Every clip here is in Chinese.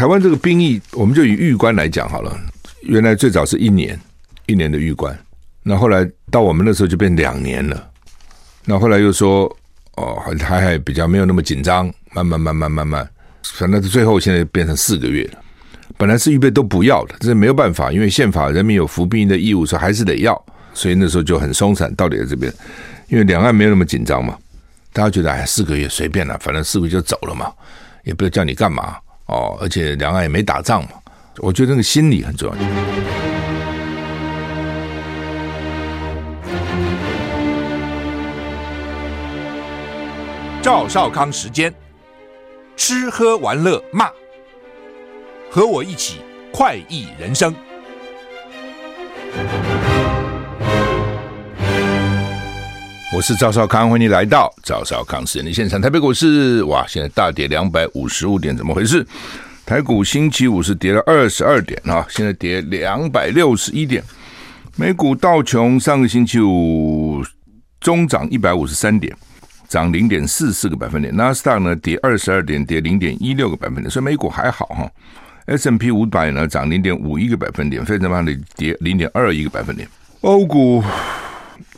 台湾这个兵役，我们就以预官来讲好了。原来最早是一年，一年的预官，那后来到我们那时候就变两年了。那后来又说，哦，还还比较没有那么紧张，慢慢慢慢慢慢，反正最后现在变成四个月了。本来是预备都不要的，这是没有办法，因为宪法人民有服兵役的义务，说还是得要，所以那时候就很松散。到底在这边，因为两岸没有那么紧张嘛，大家觉得哎，四个月随便了，反正四个月就走了嘛，也不知道叫你干嘛哦，而且两岸也没打仗嘛。我觉得那个心理很重要。赵少康时间，吃喝玩乐骂，和我一起快意人生。我是赵少康，欢迎你来到赵少康时间的现场。台北股市哇，现在大跌两百五十五点，怎么回事？台股星期五是跌了二十二点啊，现在跌两百六十一点。美股道琼上个星期五中涨一百五十三点，涨零点四四个百分点。纳斯达呢跌二十二点，跌零点一六个百分点。所以美股还好哈。S M P 五百呢涨零点五一个百分点，费城半导跌零点二一个百分点。欧股，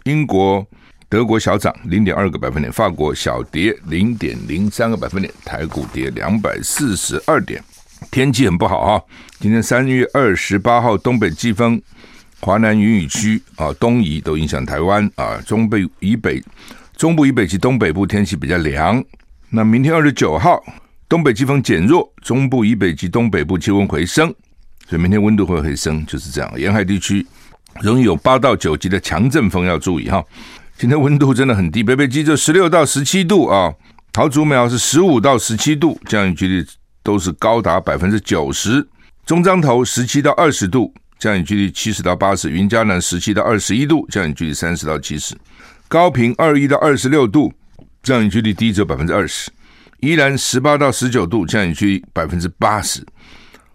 英国、德国小涨零点二个百分点，法国小跌零点零三个百分点。台股跌两百四十二点。天气很不好啊！今天三月二十八号，东北季风、华南云雨区啊东移都影响台湾啊，中北以北、中部以北及东北部天气比较凉。那明天二十九号，东北季风减弱，中部以北及东北部气温回升，所以明天温度会回升，就是这样。沿海地区容易有八到九级的强阵风，要注意哈。今天温度真的很低，北北基就十六到十七度啊，桃竹苗是十五到十七度，降雨几率。都是高达百分之九十，中彰投十七到二十度，降雨几率七十到八十；云嘉南十七到二十一度，降雨几率三十到七十；高屏二一到二十六度，降雨几率低则百分之二十；宜兰十八到十九度，降雨几率百分之八十；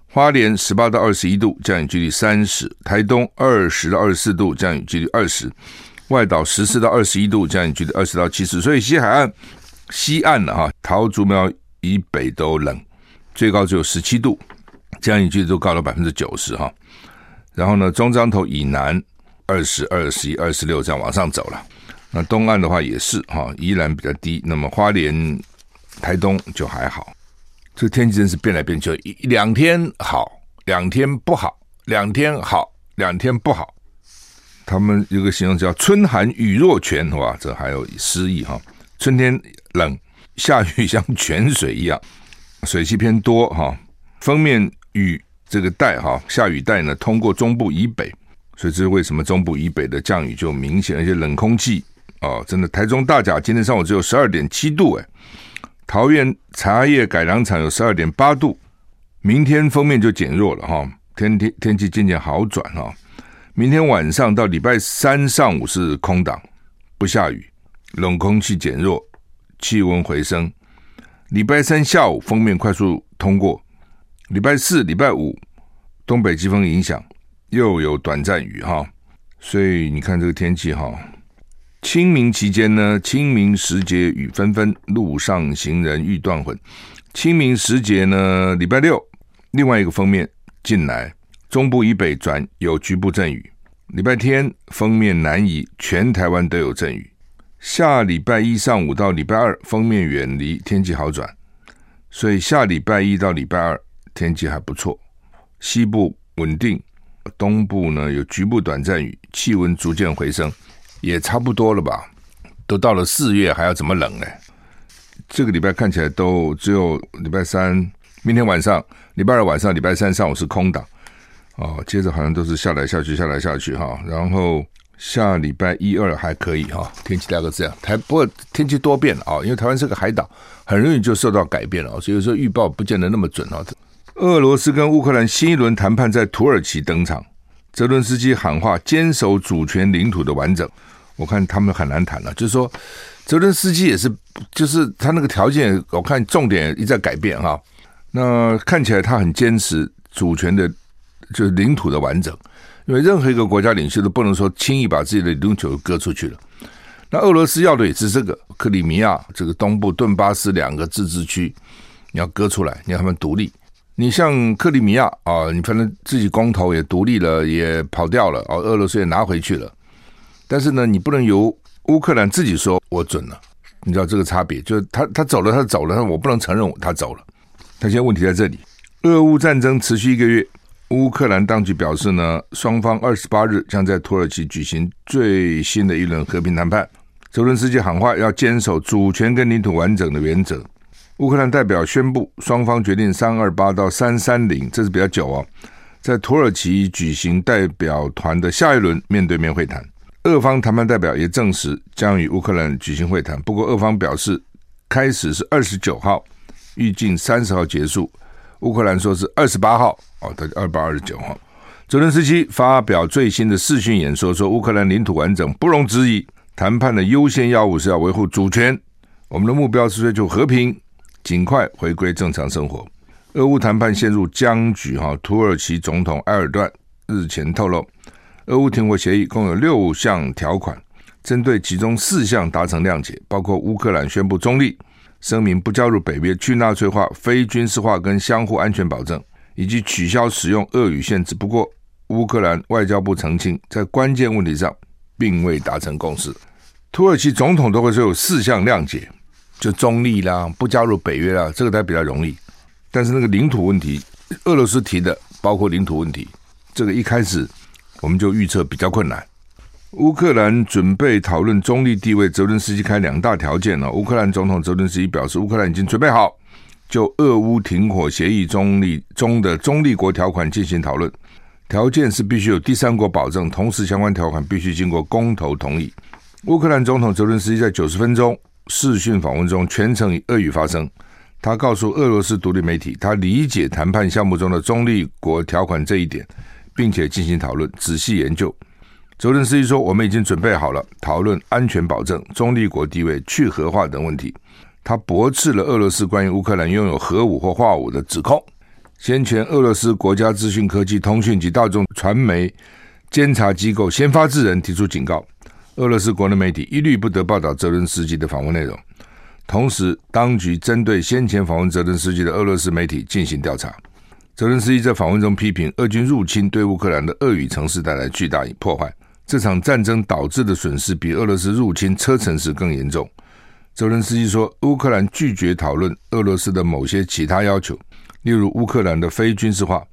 花莲十八到二十一度，降雨几率三十；台东二十到二十四度，降雨几率二十；外岛十四到二十一度，降雨距离二十到七十。所以西海岸、西岸的哈桃竹苗以北都冷。最高只有十七度，降雨距离都高了百分之九十哈。然后呢，中彰投以南二十二、十一、二十六这样往上走了。那东岸的话也是哈，依然比较低。那么花莲、台东就还好。这天气真是变来变去，一两天好，两天不好，两天好，两天不好。他们有个形容叫“春寒雨若泉”哇，这还有诗意哈。春天冷，下雨像泉水一样。水汽偏多哈，锋面雨这个带哈，下雨带呢通过中部以北，所以这是为什么中部以北的降雨就明显，而且冷空气哦，真的台中大甲今天上午只有十二点七度哎，桃园茶叶改良场有十二点八度，明天锋面就减弱了哈，天天天气渐渐好转哈，明天晚上到礼拜三上午是空档，不下雨，冷空气减弱，气温回升。礼拜三下午封面快速通过，礼拜四、礼拜五东北季风影响，又有短暂雨哈，所以你看这个天气哈。清明期间呢，清明时节雨纷纷，路上行人欲断魂。清明时节呢，礼拜六另外一个封面进来，中部以北转有局部阵雨。礼拜天锋面南移，全台湾都有阵雨。下礼拜一上午到礼拜二，锋面远离，天气好转，所以下礼拜一到礼拜二天气还不错。西部稳定，东部呢有局部短暂雨，气温逐渐回升，也差不多了吧？都到了四月，还要怎么冷呢？这个礼拜看起来都只有礼拜三，明天晚上、礼拜二晚上、礼拜三上午是空档，哦，接着好像都是下来下去，下来下去哈，然后。下礼拜一二还可以哈，天气大概这样。台不过天气多变了啊，因为台湾是个海岛，很容易就受到改变了，所以说预报不见得那么准啊。俄罗斯跟乌克兰新一轮谈判在土耳其登场，泽伦斯基喊话坚守主权领土的完整。我看他们很难谈了，就是说泽伦斯基也是，就是他那个条件，我看重点一再改变哈。那看起来他很坚持主权的，就是领土的完整。因为任何一个国家领袖都不能说轻易把自己的领土割出去了。那俄罗斯要的也是这个克里米亚这个东部顿巴斯两个自治区，你要割出来，你要他们独立。你像克里米亚啊，你反正自己公投也独立了，也跑掉了，哦，俄罗斯也拿回去了。但是呢，你不能由乌克兰自己说我准了，你知道这个差别？就是他他走了，他走了，我不能承认他走了。他现在问题在这里，俄乌战争持续一个月，乌克兰当局表示呢，双方二十八日将在土耳其举行最新的一轮和平谈判。泽伦斯基喊话要坚守主权跟领土完整的原则。乌克兰代表宣布，双方决定三二八到三三零，这是比较久哦，在土耳其举行代表团的下一轮面对面会谈。俄方谈判代表也证实将与乌克兰举行会谈，不过俄方表示开始是二十九号，预计三十号结束。乌克兰说是二十八号哦，到二八二十九号。泽伦斯基发表最新的视讯演说，说乌克兰领土完整不容置疑，谈判的优先要务是要维护主权，我们的目标是追求和平。尽快回归正常生活。俄乌谈判陷入僵局，哈。土耳其总统埃尔段日前透露，俄乌停火协议共有六项条款，针对其中四项达成谅解，包括乌克兰宣布中立，声明不加入北约、去纳粹化、非军事化跟相互安全保证，以及取消使用俄语限制。不过，乌克兰外交部澄清，在关键问题上并未达成共识。土耳其总统都会说有四项谅解。就中立啦，不加入北约啦，这个才比较容易。但是那个领土问题，俄罗斯提的，包括领土问题，这个一开始我们就预测比较困难。乌克兰准备讨论中立地位，泽伦斯基开两大条件了。乌克兰总统泽伦斯基表示，乌克兰已经准备好就俄乌停火协议中立中的中立国条款进行讨论，条件是必须有第三国保证，同时相关条款必须经过公投同意。乌克兰总统泽伦斯基在九十分钟。视讯访问中全程以俄语发声，他告诉俄罗斯独立媒体，他理解谈判项目中的中立国条款这一点，并且进行讨论、仔细研究。泽伦斯基说：“我们已经准备好了讨论安全保证、中立国地位、去核化等问题。”他驳斥了俄罗斯关于乌克兰拥有核武或化武的指控。先前，俄罗斯国家资讯科技通讯及大众传媒监察机构先发制人提出警告。俄罗斯国内媒体一律不得报道泽伦斯基的访问内容。同时，当局针对先前访问泽伦斯基的俄罗斯媒体进行调查。泽伦斯基在访问中批评俄军入侵对乌克兰的俄语城市带来巨大破坏，这场战争导致的损失比俄罗斯入侵车臣时更严重。泽伦斯基说，乌克兰拒绝讨论俄罗斯的某些其他要求，例如乌克兰的非军事化。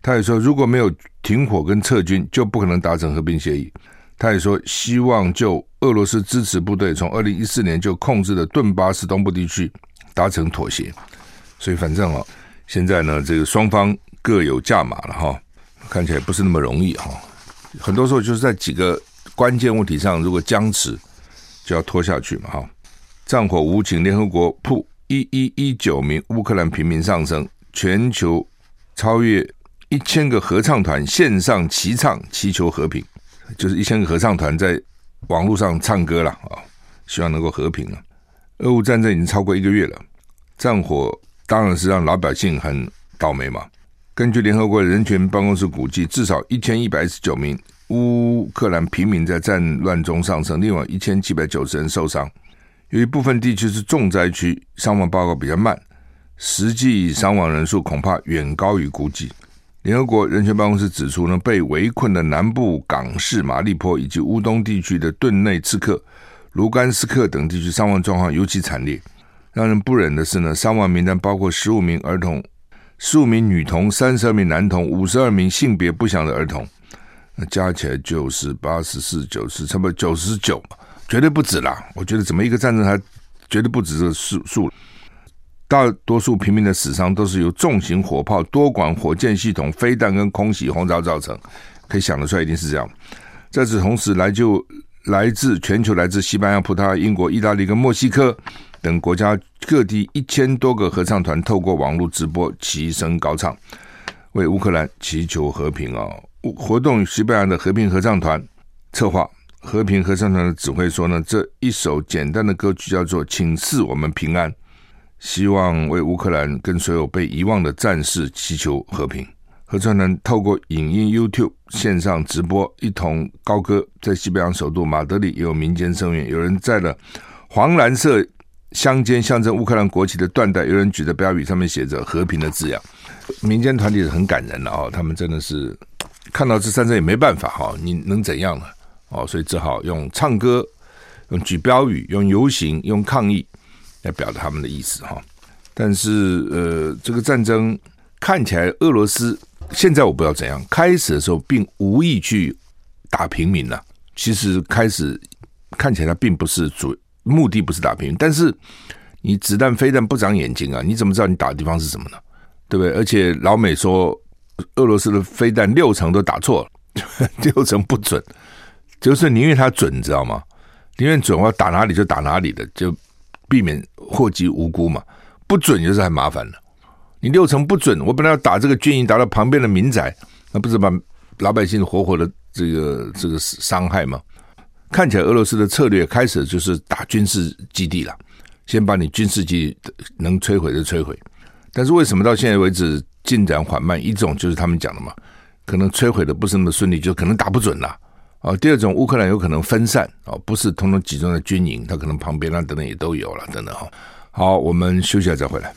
他也说，如果没有停火跟撤军，就不可能达成和平协议。他也说，希望就俄罗斯支持部队从二零一四年就控制的顿巴斯东部地区达成妥协。所以，反正哦，现在呢，这个双方各有价码了哈，看起来不是那么容易哈。很多时候就是在几个关键问题上，如果僵持，就要拖下去嘛哈。战火无情，联合国曝一一一九名乌克兰平民丧生，全球超越一千个合唱团线上齐唱，祈求和平。就是一千个合唱团在网络上唱歌了啊，希望能够和平了。俄乌战争已经超过一个月了，战火当然是让老百姓很倒霉嘛。根据联合国人权办公室估计，至少一千一百一十九名乌克兰平民在战乱中丧生，另外一千七百九十人受伤。由于部分地区是重灾区，伤亡报告比较慢，实际伤亡人数恐怕远高于估计。联合国人权办公室指出呢，被围困的南部港市马利坡以及乌东地区的顿内茨克、卢甘斯克等地区伤亡状况尤其惨烈。让人不忍的是呢，伤亡名单包括十五名儿童、十五名女童、三十二名男童、五十二名性别不详的儿童，那加起来就是八十四、九十，差不多九十九，绝对不止啦。我觉得怎么一个战争还绝对不止这个数数。大多数平民的死伤都是由重型火炮、多管火箭系统、飞弹跟空袭轰炸造成，可以想得出来，一定是这样。在此同时，来就来自全球、来自西班牙、葡萄牙、英国、意大利跟墨西哥等国家各地一千多个合唱团透过网络直播齐声高唱，为乌克兰祈求和平啊！活动西班牙的和平合唱团策划，和平合唱团的指挥说呢，这一首简单的歌曲叫做《请赐我们平安》。希望为乌克兰跟所有被遗忘的战士祈求和平。合唱团透过影音 YouTube 线上直播，一同高歌。在西班牙首都马德里也有民间声援，有人在了黄蓝色相间象征乌克兰国旗的缎带，有人举着标语，上面写着“和平”的字样。民间团体是很感人的哦，他们真的是看到这战争也没办法哈，你能怎样呢？哦，所以只好用唱歌、用举标语、用游行、用抗议来表达他们的意思哈。但是呃，这个战争看起来俄罗斯现在我不知道怎样，开始的时候并无意去打平民了。其实开始看起来他并不是主目的，不是打平民，但是你子弹飞弹不长眼睛啊，你怎么知道你打的地方是什么呢？对不对？而且老美说俄罗斯的飞弹六成都打错了，六成不准。就是宁愿他准，你知道吗？宁愿准，我要打哪里就打哪里的，就避免祸及无辜嘛。不准就是很麻烦了。你六成不准，我本来要打这个军营，打到旁边的民宅，那不是把老百姓活活的这个这个伤害吗？看起来俄罗斯的策略开始就是打军事基地了，先把你军事基地能摧毁就摧毁。但是为什么到现在为止进展缓慢？一种就是他们讲的嘛，可能摧毁的不是那么顺利，就可能打不准了。啊，第二种，乌克兰有可能分散啊，不是统统集中在军营，它可能旁边啊等等也都有了，等等哈。好，我们休息下再回来。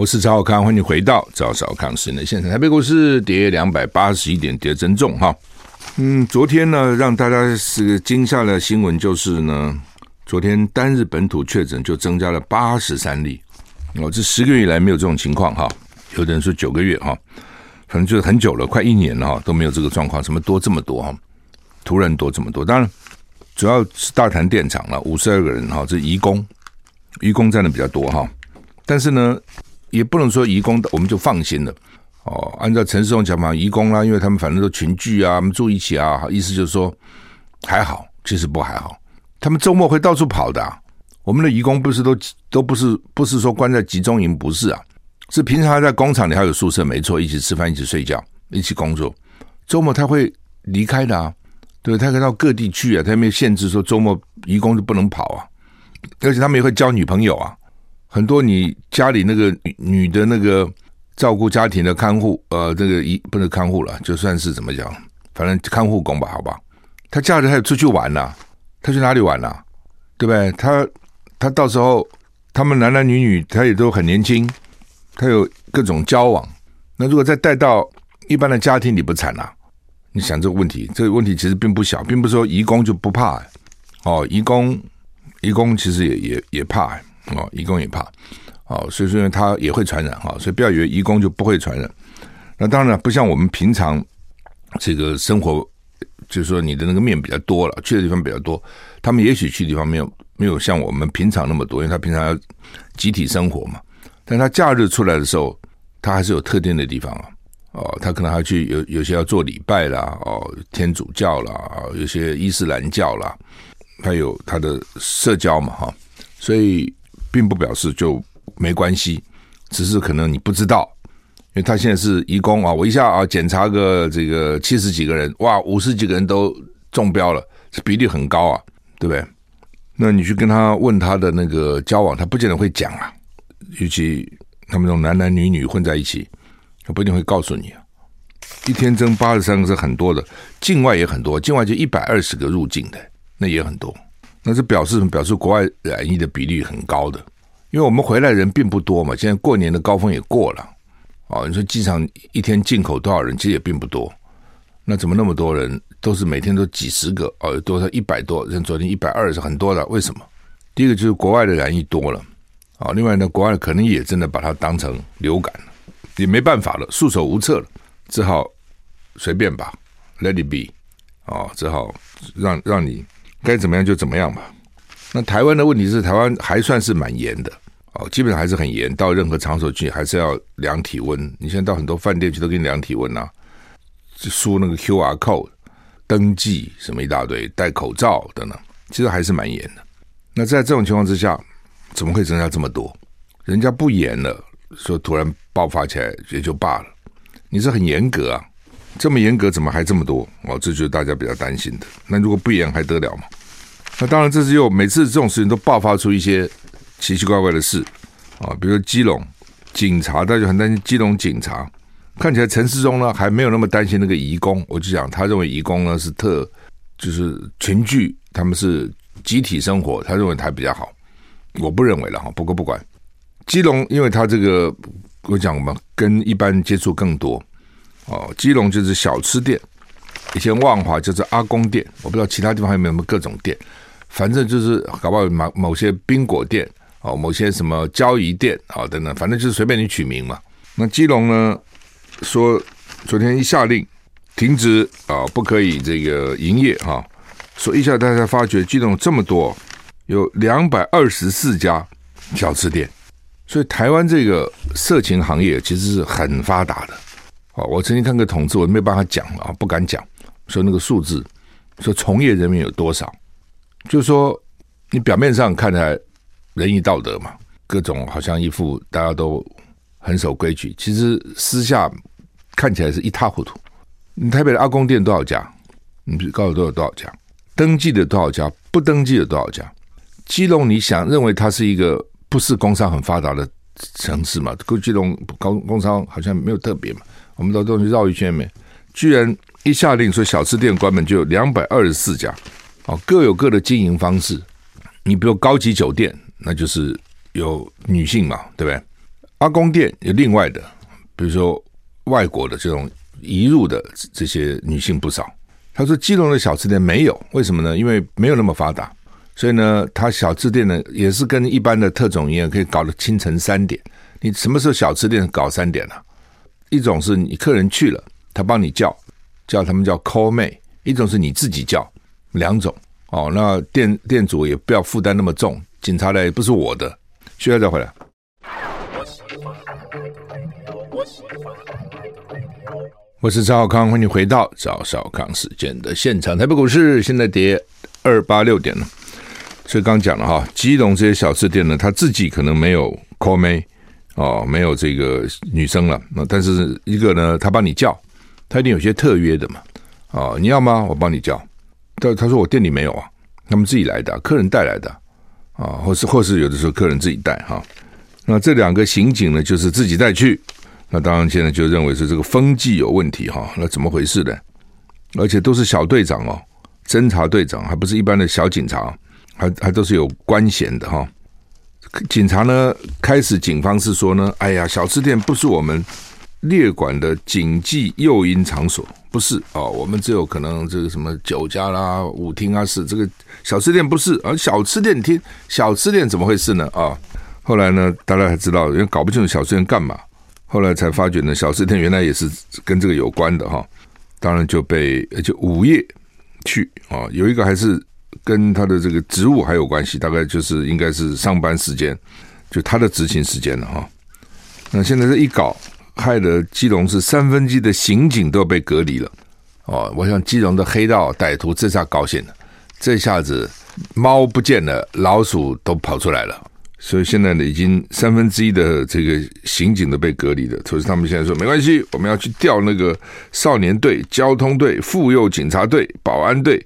我是曹少康，欢迎回到赵少康室内现场。台北股市跌两百八十一点，跌增重哈。嗯，昨天呢，让大家是惊吓的新闻就是呢，昨天单日本土确诊就增加了八十三例，哦，这十个月以来没有这种情况哈。有的人说九个月哈。可能就是很久了，快一年了哈，都没有这个状况，什么多这么多哈，突然多这么多。当然，主要是大潭电厂了，五十二个人哈，这移工，移工占的比较多哈。但是呢，也不能说移工我们就放心了哦。按照陈时中讲法，移工啦，因为他们反正都群聚啊，他们住一起啊，意思就是说还好，其实不还好。他们周末会到处跑的啊。我们的移工不是都都不是不是说关在集中营，不是啊。是平常在工厂里还有宿舍，没错，一起吃饭，一起睡觉，一起工作。周末他会离开的啊，对，他可以到各地去啊，他没有限制说周末移工就不能跑啊。而且他们也会交女朋友啊，很多你家里那个女的那个照顾家庭的看护，呃，这个一不能看护了，就算是怎么讲，反正看护工吧，好吧。他假日他也出去玩呐，他去哪里玩呐？对不对？他他到时候他们男男女女他也都很年轻。他有各种交往，那如果再带到一般的家庭里不惨啊？你想这个问题，这个问题其实并不小，并不是说移工就不怕哦，移工移工其实也也也怕哦，移工也怕哦，所以说他也会传染哈，所以不要以为移工就不会传染。那当然不像我们平常这个生活，就是说你的那个面比较多了，去的地方比较多，他们也许去的地方没有没有像我们平常那么多，因为他平常要集体生活嘛。但他假日出来的时候，他还是有特定的地方啊，哦，他可能还去有有些要做礼拜啦，哦，天主教啦，有些伊斯兰教啦，还有他的社交嘛，哈，所以并不表示就没关系，只是可能你不知道，因为他现在是移工啊，我一下啊检查个这个七十几个人，哇，五十几个人都中标了，这比例很高啊，对不对？那你去跟他问他的那个交往，他不见得会讲啊。尤其他们这种男男女女混在一起，他不一定会告诉你啊。一天增八十三个是很多的，境外也很多，境外就一百二十个入境的，那也很多。那是表示什么？表示国外染疫的比例很高的，因为我们回来人并不多嘛。现在过年的高峰也过了，哦，你说机场一天进口多少人？其实也并不多。那怎么那么多人？都是每天都几十个哦，有多少一百多？像昨天一百二是很多的，为什么？第一个就是国外的染疫多了。啊，另外呢，国外可能也真的把它当成流感了，也没办法了，束手无策了，只好随便吧，Let it be，啊，只好让让你该怎么样就怎么样吧。那台湾的问题是，台湾还算是蛮严的，哦，基本上还是很严，到任何场所去还是要量体温。你现在到很多饭店去都给你量体温呐，输那个 QR code，登记什么一大堆，戴口罩等等，其实还是蛮严的。那在这种情况之下。怎么会增加这么多？人家不严了，说突然爆发起来也就罢了。你是很严格啊，这么严格怎么还这么多？哦，这就是大家比较担心的。那如果不严还得了吗？那当然，这是又每次这种事情都爆发出一些奇奇怪怪的事啊，比如说基隆警察，大家很担心基隆警察。看起来陈时中呢还没有那么担心那个移工，我就讲他认为移工呢是特就是群聚，他们是集体生活，他认为他比较好。我不认为了哈。不过不管，基隆因为他这个我讲嘛，跟一般接触更多哦。基隆就是小吃店，以前万华就是阿公店，我不知道其他地方还有没有什么各种店，反正就是搞不好某某些宾果店哦，某些什么交谊店啊等等，反正就是随便你取名嘛。那基隆呢说昨天一下令停止啊，不可以这个营业哈。所以一下大家发觉基隆这么多，有两百二十四家小吃店，所以台湾这个色情行业其实是很发达的。我曾经看过统计，我没有办法讲啊，不敢讲，说那个数字，说从业人员有多少，就是说你表面上看起来仁义道德嘛，各种好像一副大家都很守规矩，其实私下看起来是一塌糊涂。你台北的阿公店多少家？你告诉我都有多少家？登记的多少家，不登记的多少家？基隆，你想认为它是一个不是工商很发达的城市嘛？基隆高工商好像没有特别嘛？我们到东西绕一圈没？居然一下令说小吃店关门，就有两百二十四家，哦，各有各的经营方式。你比如高级酒店，那就是有女性嘛，对不对？阿公店有另外的，比如说外国的这种移入的这些女性不少。他说：“基隆的小吃店没有，为什么呢？因为没有那么发达，所以呢，他小吃店呢也是跟一般的特种营业可以搞到清晨三点。你什么时候小吃店搞三点呢、啊？一种是你客人去了，他帮你叫，叫他们叫 call 妹；一种是你自己叫，两种哦。那店店主也不要负担那么重，警察来也不是我的，需要再回来。”我是赵少康，欢迎回到赵少康时间的现场。台北股市现在跌二八六点了，所以刚讲了哈，基隆这些小吃店呢，他自己可能没有 call 妹哦，没有这个女生了。那但是一个呢，他帮你叫，他一定有些特约的嘛。哦，你要吗？我帮你叫。但他说我店里没有啊，他们自己来的，客人带来的啊，或是或是有的时候客人自己带哈。那这两个刑警呢，就是自己带去。那当然，现在就认为是这个风纪有问题哈。那怎么回事呢？而且都是小队长哦，侦查队长还不是一般的小警察，还还都是有官衔的哈。警察呢，开始警方是说呢，哎呀，小吃店不是我们列管的经济诱因场所，不是哦。我们只有可能这个什么酒家啦、舞厅啊是这个小吃店不是，而小吃店听小吃店怎么回事呢？啊，后来呢，大家才知道，因为搞不清楚小吃店干嘛。后来才发觉呢，小吃店原来也是跟这个有关的哈，当然就被就午夜去啊，有一个还是跟他的这个职务还有关系，大概就是应该是上班时间，就他的执勤时间了哈。那现在这一搞，害得基隆是三分之一的刑警都被隔离了哦。我想基隆的黑道歹徒这下高兴了，这下子猫不见了，老鼠都跑出来了。所以现在呢，已经三分之一的这个刑警都被隔离了。所以他们现在说没关系，我们要去调那个少年队、交通队、妇幼警察队、保安队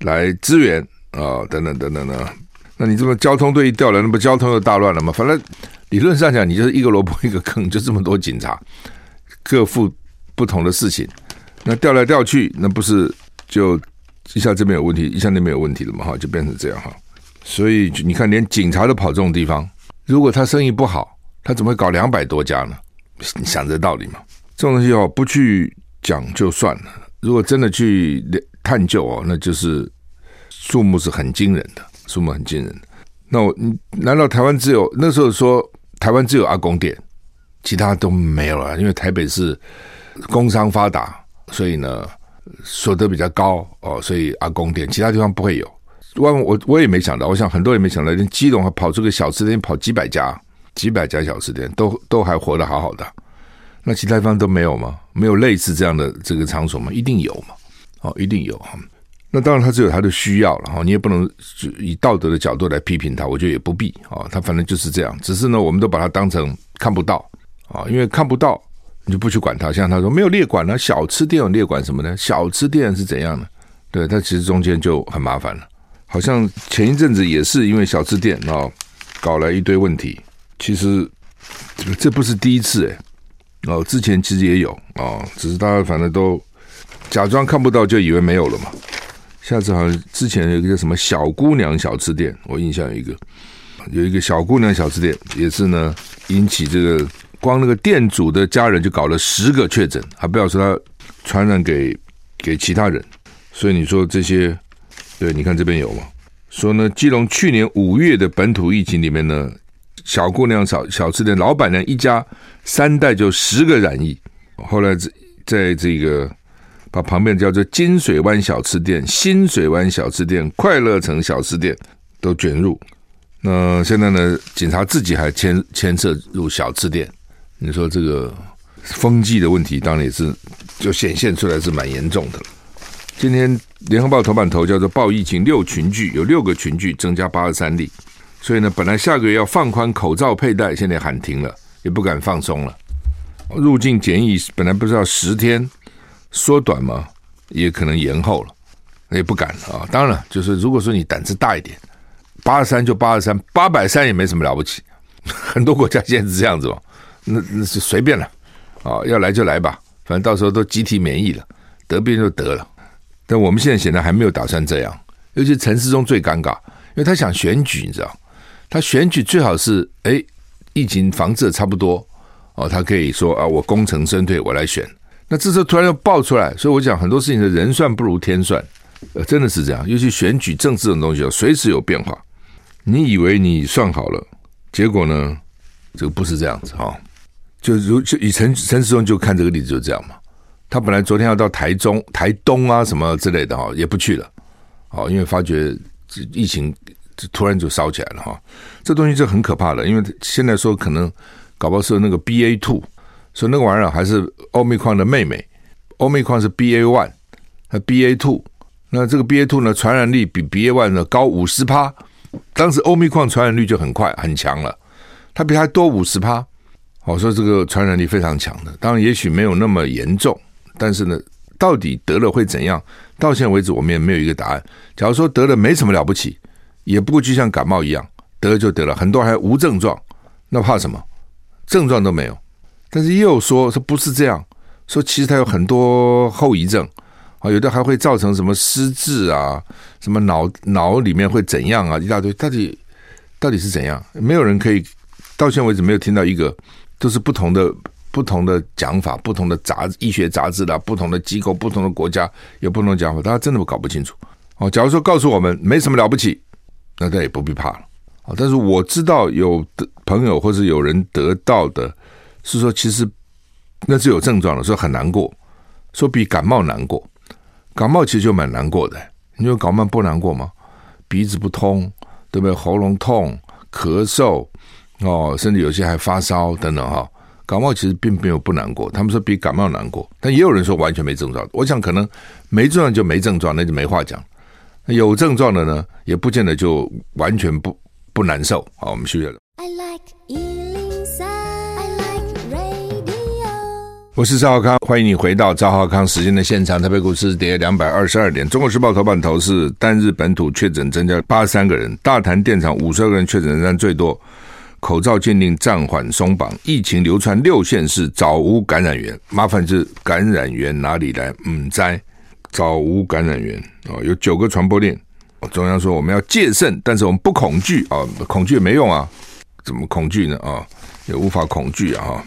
来支援啊，等等等等的。那你这么交通队一调来，那不交通又大乱了吗？反正理论上讲，你就是一个萝卜一个坑，就这么多警察，各负不同的事情。那调来调去，那不是就一下这边有问题，一下那边有问题了嘛？哈，就变成这样哈。所以你看，连警察都跑这种地方，如果他生意不好，他怎么会搞两百多家呢？你想这道理吗？这种东西哦，不去讲就算了。如果真的去探究哦，那就是数目是很惊人的，数目很惊人的。那我，难道台湾只有那时候说台湾只有阿公店，其他都没有了？因为台北是工商发达，所以呢所得比较高哦，所以阿公店，其他地方不会有。我我我也没想到，我想很多人没想到，连基隆还跑出个小吃店，跑几百家，几百家小吃店，都都还活得好好的。那其他地方都没有吗？没有类似这样的这个场所吗？一定有嘛？哦，一定有哈。那当然，他只有他的需要了哈。你也不能以道德的角度来批评他，我觉得也不必啊。他反正就是这样。只是呢，我们都把他当成看不到啊，因为看不到，你就不去管他。像他说没有列管呢，小吃店有列管什么呢？小吃店是怎样的？对，他其实中间就很麻烦了。好像前一阵子也是因为小吃店啊，搞来一堆问题。其实这不是第一次哎，哦，之前其实也有啊，只是大家反正都假装看不到，就以为没有了嘛。下次好像之前有一个叫什么小姑娘小吃店，我印象有一个，有一个小姑娘小吃店，也是呢引起这个光那个店主的家人就搞了十个确诊，还不要说他传染给给其他人。所以你说这些，对，你看这边有吗？说呢，基隆去年五月的本土疫情里面呢，小姑娘小小吃店老板娘一家三代就十个染疫，后来在在这个把旁边叫做金水湾小吃店、新水湾小吃店、快乐城小吃店都卷入。那现在呢，警察自己还牵牵涉入小吃店，你说这个风纪的问题，当然也是就显现出来是蛮严重的。今天联合报头版头叫做“报疫情六群聚”，有六个群聚增加八十三例，所以呢，本来下个月要放宽口罩佩戴，现在喊停了，也不敢放松了。入境检疫本来不是要十天，缩短吗？也可能延后了，也不敢了啊。当然了，就是如果说你胆子大一点，八十三就八十三，八百三也没什么了不起。很多国家现在是这样子嘛，那那是随便了啊，要来就来吧，反正到时候都集体免疫了，得病就得了。但我们现在显然还没有打算这样，尤其陈时中最尴尬，因为他想选举，你知道，他选举最好是哎，疫情防治差不多哦，他可以说啊，我功成身退，我来选。那这时候突然又爆出来，所以我讲很多事情的人算不如天算，呃，真的是这样。尤其选举政治这种东西，随时有变化。你以为你算好了，结果呢，这个不是这样子哈、哦。就如就以陈陈时中就看这个例子就这样嘛。他本来昨天要到台中、台东啊什么之类的哈，也不去了，哦，因为发觉疫情突然就烧起来了哈。这东西就很可怕了，因为现在说可能搞不好是那个 BA two，所以那个玩意儿还是欧米矿的妹妹，欧米矿是 BA one，和 BA two，那这个 BA two 呢，传染力比 BA one 呢高五十趴，当时欧米矿传染率就很快很强了，它比它多五十趴，我说这个传染力非常强的，当然也许没有那么严重。但是呢，到底得了会怎样？到现在为止，我们也没有一个答案。假如说得了没什么了不起，也不过就像感冒一样，得了就得了，很多还无症状，那怕什么？症状都没有。但是也有说说不是这样，说其实它有很多后遗症啊，有的还会造成什么失智啊，什么脑脑里面会怎样啊，一大堆。到底到底是怎样？没有人可以到现在为止没有听到一个都是不同的。不同的讲法，不同的杂医学杂志啦，不同的机构，不同的国家有不同的讲法，大家真的搞不清楚。哦，假如说告诉我们没什么了不起，那大家也不必怕了。哦，但是我知道有的朋友或者有人得到的是说，其实那是有症状的，说很难过，说比感冒难过。感冒其实就蛮难过的，你说感冒不难过吗？鼻子不通，对不对？喉咙痛、咳嗽，哦，甚至有些还发烧等等哈。感冒其实并没有不难过，他们说比感冒难过，但也有人说完全没症状。我想可能没症状就没症状，那就没话讲。有症状的呢，也不见得就完全不不难受。好，我们休息了。I like 我是赵浩康，欢迎你回到赵浩康时间的现场。台北股市跌两百二十二点，中国时报头版头是单日本土确诊增加八十三个人，大潭电厂五十二个人确诊仍然最多。口罩禁令暂缓松绑，疫情流传六县市，找无感染源。麻烦是感染源哪里来？嗯，在找无感染源哦，有九个传播链。中央说我们要戒慎，但是我们不恐惧啊，恐惧也没用啊，怎么恐惧呢？啊，也无法恐惧啊，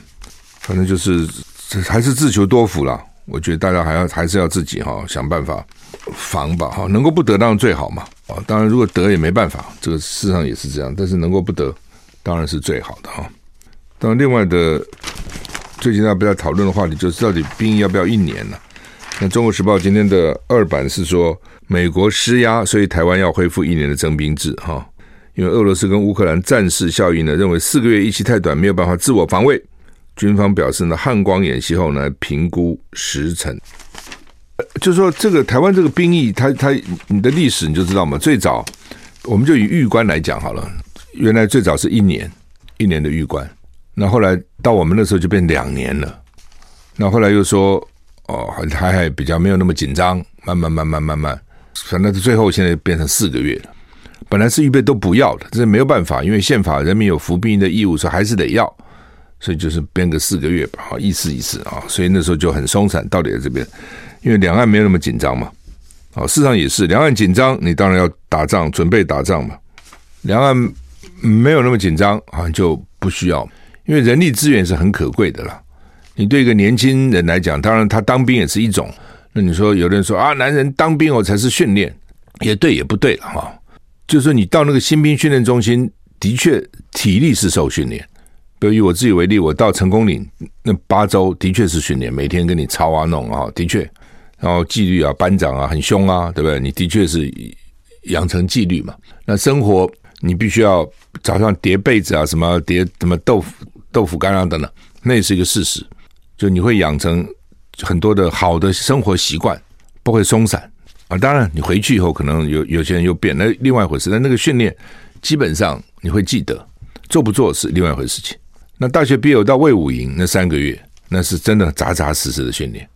反正就是这还是自求多福啦。我觉得大家还要还是要自己哈想办法防吧哈，能够不得当然最好嘛啊，当然如果得也没办法，这个事实上也是这样，但是能够不得。当然是最好的哈。当然，另外的最近大家不要讨论的话题就是到底兵要不要一年呢？那《中国时报》今天的二版是说美国施压，所以台湾要恢复一年的征兵制哈。因为俄罗斯跟乌克兰战事效应呢，认为四个月一期太短，没有办法自我防卫。军方表示呢，汉光演习后呢，评估时程。就是说，这个台湾这个兵役，它它你的历史你就知道嘛。最早我们就以预官来讲好了。原来最早是一年，一年的预官，那后来到我们那时候就变两年了。那后来又说，哦，还还比较没有那么紧张，慢慢慢慢慢慢，反正最后现在变成四个月了。本来是预备都不要的，这是没有办法，因为宪法人民有服兵役的义务，说还是得要，所以就是编个四个月吧，好意思意思啊。所以那时候就很松散，到底在这边，因为两岸没有那么紧张嘛。啊，事实上也是，两岸紧张，你当然要打仗，准备打仗嘛。两岸。没有那么紧张，好像就不需要，因为人力资源是很可贵的啦。你对一个年轻人来讲，当然他当兵也是一种。那你说有的人说啊，男人当兵哦才是训练，也对也不对了哈。就是说你到那个新兵训练中心，的确体力是受训练。比如以我自己为例，我到成功岭那八周的确是训练，每天跟你操啊弄啊，的确。然后纪律啊，班长啊很凶啊，对不对？你的确是养成纪律嘛。那生活你必须要早上叠被子啊，什么叠什么豆腐豆腐干啊等等，那也是一个事实。就你会养成很多的好的生活习惯，不会松散啊。当然，你回去以后可能有有些人又变，那另外一回事。但那个训练基本上你会记得，做不做是另外一回事情。那大学毕业到卫武营那三个月，那是真的扎扎实实的训练，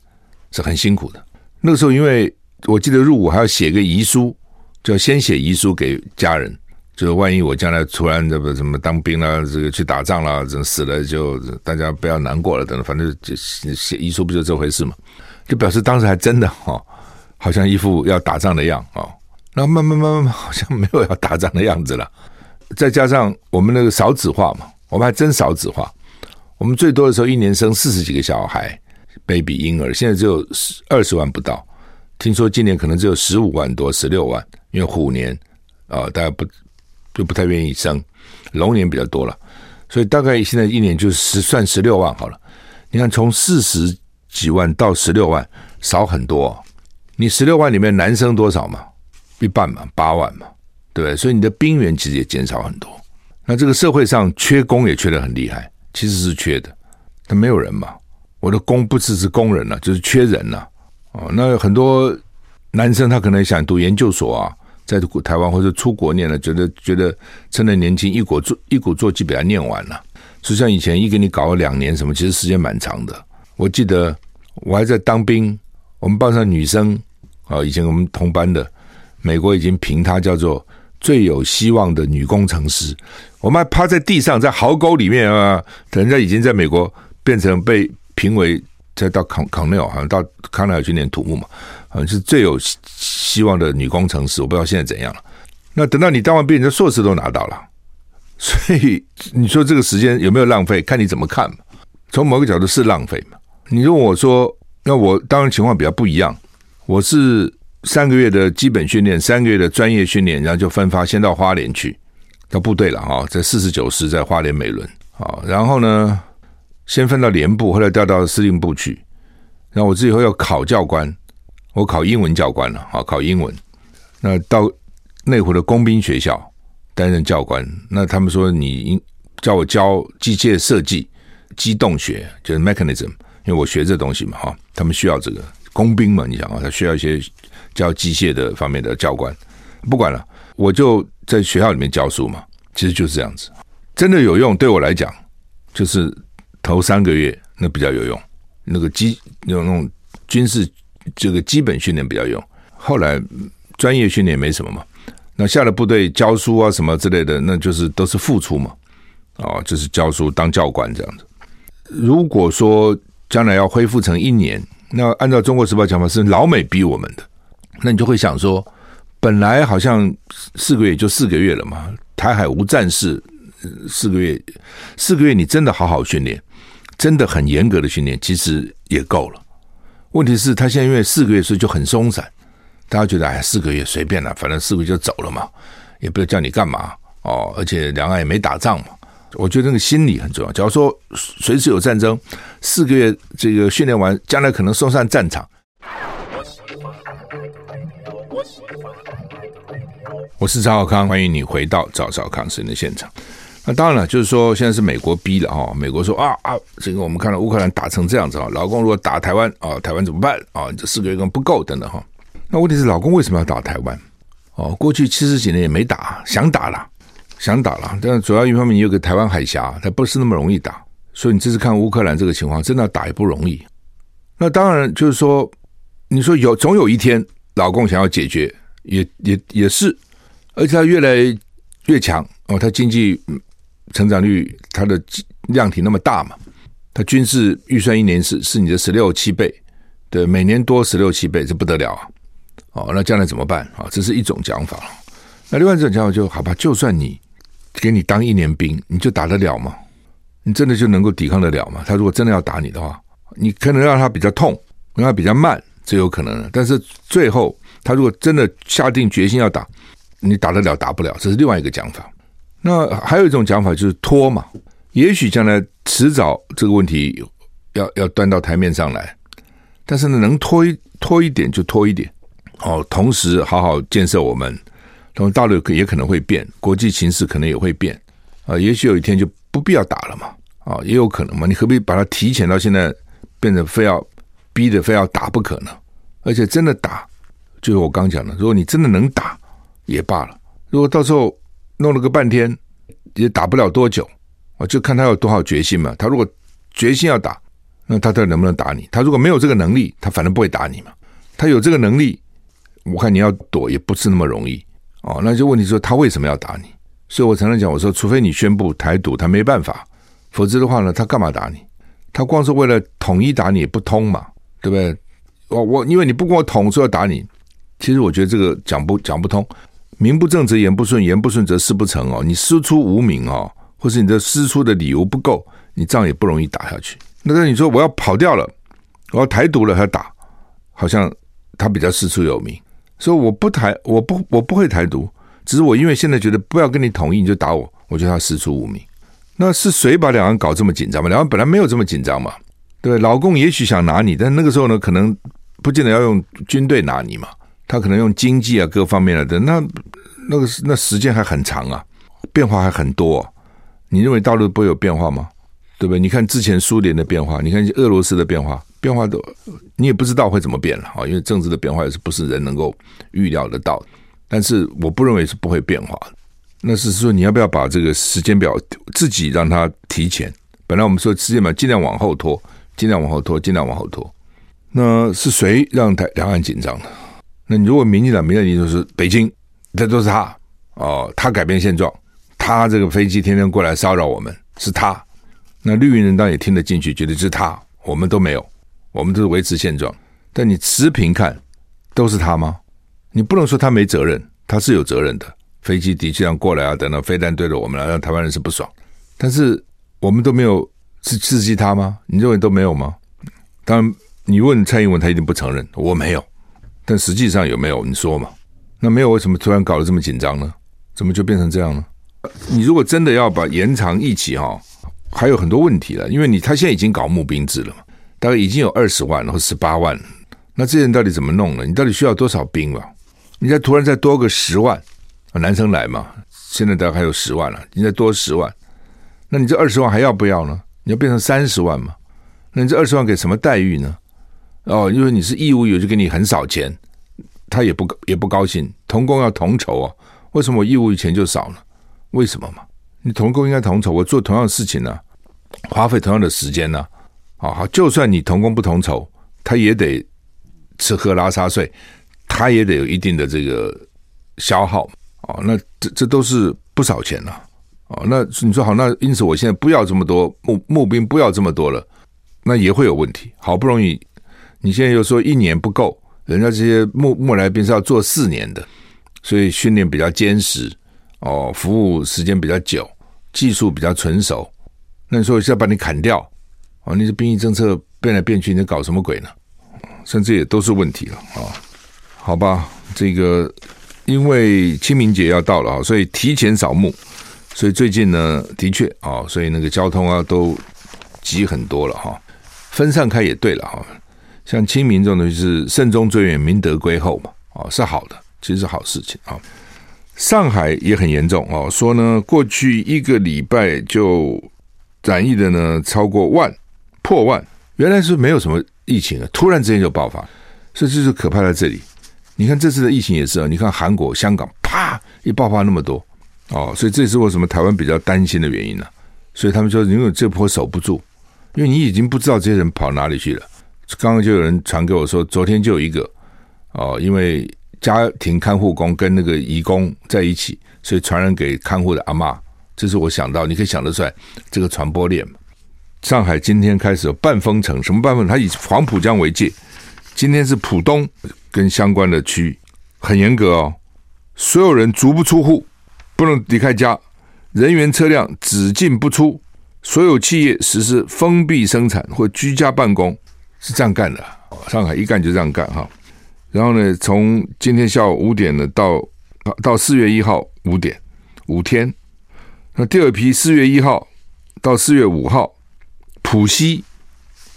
是很辛苦的。那个时候，因为我记得入伍还要写个遗书，就要先写遗书给家人，就是万一我将来突然这个什么当兵了，这个去打仗了，这死了就大家不要难过了等等，反正就写遗书不就这回事嘛？就表示当时还真的哈，好像一副要打仗的样啊。然后慢慢慢慢好像没有要打仗的样子了。再加上我们那个少子化嘛，我们还真少子化，我们最多的时候一年生四十几个小孩。baby 婴儿现在只有二十万不到，听说今年可能只有十五万多、十六万，因为虎年啊，大家不就不太愿意生，龙年比较多了，所以大概现在一年就十算十六万好了。你看从四十几万到十六万，少很多。你十六万里面男生多少嘛？一半嘛，八万嘛，对不对？所以你的兵源其实也减少很多。那这个社会上缺工也缺得很厉害，其实是缺的，但没有人嘛。我的工不只是工人了，就是缺人了。哦，那很多男生他可能想读研究所啊，在台湾或者出国念了，觉得觉得趁着年轻一鼓作一鼓作气把它念完了。就像以前一给你搞了两年什么，其实时间蛮长的。我记得我还在当兵，我们班上女生啊，以前我们同班的，美国已经评他叫做最有希望的女工程师。我们趴在地上，在壕沟里面啊，人家已经在美国变成被。评为再到康康奈尔，好像到康奈尔去念土木嘛，好像是最有希望的女工程师。我不知道现在怎样了。那等到你当完兵，你的硕士都拿到了，所以你说这个时间有没有浪费？看你怎么看嘛。从某个角度是浪费嘛。你如果我说，那我当然情况比较不一样。我是三个月的基本训练，三个月的专业训练，然后就分发先到花莲去，到部队了哈，在四十九师在花莲美仑啊，然后呢。先分到连部，后来调到司令部去。然后我自己以后要考教官，我考英文教官了，好考英文。那到内湖的工兵学校担任教官。那他们说你叫我教机械设计、机动学，就是 mechanism，因为我学这东西嘛，哈，他们需要这个工兵嘛，你想啊，他需要一些教机械的方面的教官。不管了，我就在学校里面教书嘛，其实就是这样子，真的有用。对我来讲，就是。头三个月那比较有用，那个基那种那种军事这个基本训练比较用。后来专业训练没什么嘛，那下了部队教书啊什么之类的，那就是都是付出嘛。哦，就是教书当教官这样子。如果说将来要恢复成一年，那按照中国时报讲法是老美逼我们的，那你就会想说，本来好像四个月就四个月了嘛，台海无战事，四个月四个月你真的好好训练。真的很严格的训练，其实也够了。问题是，他现在因为四个月，所以就很松散。大家觉得，哎，四个月随便了，反正四个月就走了嘛，也不要叫你干嘛哦。而且两岸也没打仗嘛。我觉得那个心理很重要。假如说随时有战争，四个月这个训练完，将来可能送上战场。我是赵少康，欢迎你回到赵少康生的现场。那当然了，就是说现在是美国逼了哈，美国说啊啊，这个我们看到乌克兰打成这样子啊，老公如果打台湾啊，台湾怎么办啊？这四个月根本不够等等哈。那问题是老公为什么要打台湾？哦，过去七十几年也没打，想打了，想打了，但主要一方面你有个台湾海峡，它不是那么容易打，所以你这次看乌克兰这个情况，真的打也不容易。那当然就是说，你说有总有一天老共想要解决，也也也是，而且它越来越强哦，它经济。成长率，它的量体那么大嘛？它军事预算一年是是你的十六七倍，对，每年多十六七倍，这不得了啊！哦，那将来怎么办啊？这是一种讲法。那另外一种讲法就好吧，就算你给你当一年兵，你就打得了吗？你真的就能够抵抗得了吗？他如果真的要打你的话，你可能让他比较痛，让他比较慢，这有可能。但是最后，他如果真的下定决心要打，你打得了打不了，这是另外一个讲法。那还有一种讲法就是拖嘛，也许将来迟早这个问题要要端到台面上来，但是呢，能拖一拖一点就拖一点哦。同时，好好建设我们，同大陆也可能会变，国际形势可能也会变啊。也许有一天就不必要打了嘛，啊，也有可能嘛。你何必把它提前到现在变成非要逼着非要打不可呢？而且真的打，就是我刚讲的，如果你真的能打也罢了，如果到时候。弄了个半天，也打不了多久啊！就看他有多少决心嘛。他如果决心要打，那他到底能不能打你？他如果没有这个能力，他反正不会打你嘛。他有这个能力，我看你要躲也不是那么容易哦。那就问题说他为什么要打你？所以我常常讲，我说除非你宣布台独，他没办法；否则的话呢，他干嘛打你？他光是为了统一打你不通嘛，对不对？我我因为你不跟我统，说要打你，其实我觉得这个讲不讲不通。名不正则言不顺，言不顺则事不成哦。你师出无名哦，或是你的师出的理由不够，你仗也不容易打下去。那那你说我要跑掉了，我要台独了还打，好像他比较师出有名。所以我不台，我不我不会台独，只是我因为现在觉得不要跟你统一，你就打我，我觉得他师出无名。那是谁把两岸搞这么紧张嘛？两岸本来没有这么紧张嘛，对？老共也许想拿你，但那个时候呢，可能不见得要用军队拿你嘛。他可能用经济啊各方面来的，那那个那时间还很长啊，变化还很多啊。你认为大陆不会有变化吗？对不对？你看之前苏联的变化，你看俄罗斯的变化，变化都你也不知道会怎么变了啊。因为政治的变化也是不是人能够预料得到。但是我不认为是不会变化。那是说你要不要把这个时间表自己让它提前？本来我们说时间表尽量往后拖，尽量往后拖，尽量往后拖。那是谁让台两岸紧张的？那你如果民进党没有，你就是北京，这都是他哦，他改变现状，他这个飞机天天过来骚扰我们，是他。那绿营人当然也听得进去，觉得是他，我们都没有，我们都是维持现状。但你持平看，都是他吗？你不能说他没责任，他是有责任的。飞机的确这样过来啊，等到飞弹对着我们来，让台湾人是不爽。但是我们都没有刺刺激他吗？你认为都没有吗？当然，你问蔡英文，他一定不承认，我没有。但实际上有没有？你说嘛？那没有，为什么突然搞得这么紧张呢？怎么就变成这样呢？你如果真的要把延长役期哈，还有很多问题了。因为你他现在已经搞募兵制了嘛，大概已经有二十万或十八万，那这些人到底怎么弄呢？你到底需要多少兵啊？你再突然再多个十万，男生来嘛？现在大概还有十万了，你再多十万，那你这二十万还要不要呢？你要变成三十万嘛？那你这二十万给什么待遇呢？哦，因为你是义务役，就给你很少钱，他也不也不高兴。同工要同酬啊，为什么我义务役钱就少呢？为什么嘛？你同工应该同酬，我做同样的事情呢、啊，花费同样的时间呢、啊。好，就算你同工不同酬，他也得吃喝拉撒睡，他也得有一定的这个消耗。哦，那这这都是不少钱呐、啊。哦，那你说好，那因此我现在不要这么多募募兵，不要这么多了，那也会有问题。好不容易。你现在又说一年不够，人家这些募募来兵是要做四年的，所以训练比较坚实哦，服务时间比较久，技术比较纯熟。那你说是要把你砍掉哦？你这兵役政策变来变去，你在搞什么鬼呢？甚至也都是问题了啊、好吧，这个因为清明节要到了啊，所以提前扫墓，所以最近呢，的确啊、所以那个交通啊都挤很多了哈、分散开也对了哈。像清明这种东西是慎终追远、明德归后嘛，啊，是好的，其实是好事情啊。上海也很严重哦，说呢，过去一个礼拜就染疫的呢超过万，破万，原来是没有什么疫情啊，突然之间就爆发，所以这就是可怕在这里。你看这次的疫情也是啊，你看韩国、香港，啪一爆发那么多哦，所以这也是为什么台湾比较担心的原因呢、所以他们说，因为这波守不住，因为你已经不知道这些人跑哪里去了。刚刚就有人传给我说，昨天就有一个哦，因为家庭看护工跟那个义工在一起，所以传染给看护的阿嬷。这是我想到，你可以想得出来这个传播链嘛。上海今天开始有半封城，什么半封？它以黄浦江为界，今天是浦东跟相关的区域很严格哦，所有人足不出户，不能离开家，人员车辆只进不出，所有企业实施封闭生产或居家办公，是这样干的。上海一干就这样干哈。然后呢，从今天下午五点呢到到四月一号五点五天，那第二批四月一号到四月五号，浦西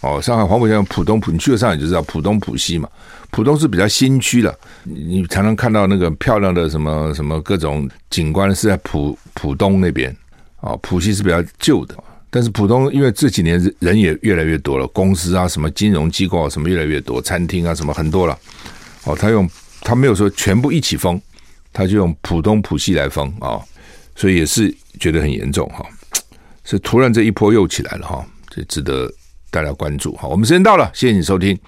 哦，上海黄浦江浦东浦，你去了上海就知道浦东浦西嘛。浦东是比较新区的，你才能看到那个漂亮的什么什么各种景观是在浦浦东那边啊，浦西是比较旧的。但是浦东因为这几年人也越来越多了，公司啊什么金融机构啊什么越来越多，餐厅啊什么很多了。哦，他用他没有说全部一起封，他就用浦东浦西来封啊，所以也是觉得很严重哈。是突然这一波又起来了哈，这值得大家关注好。我们时间到了，谢谢你收听。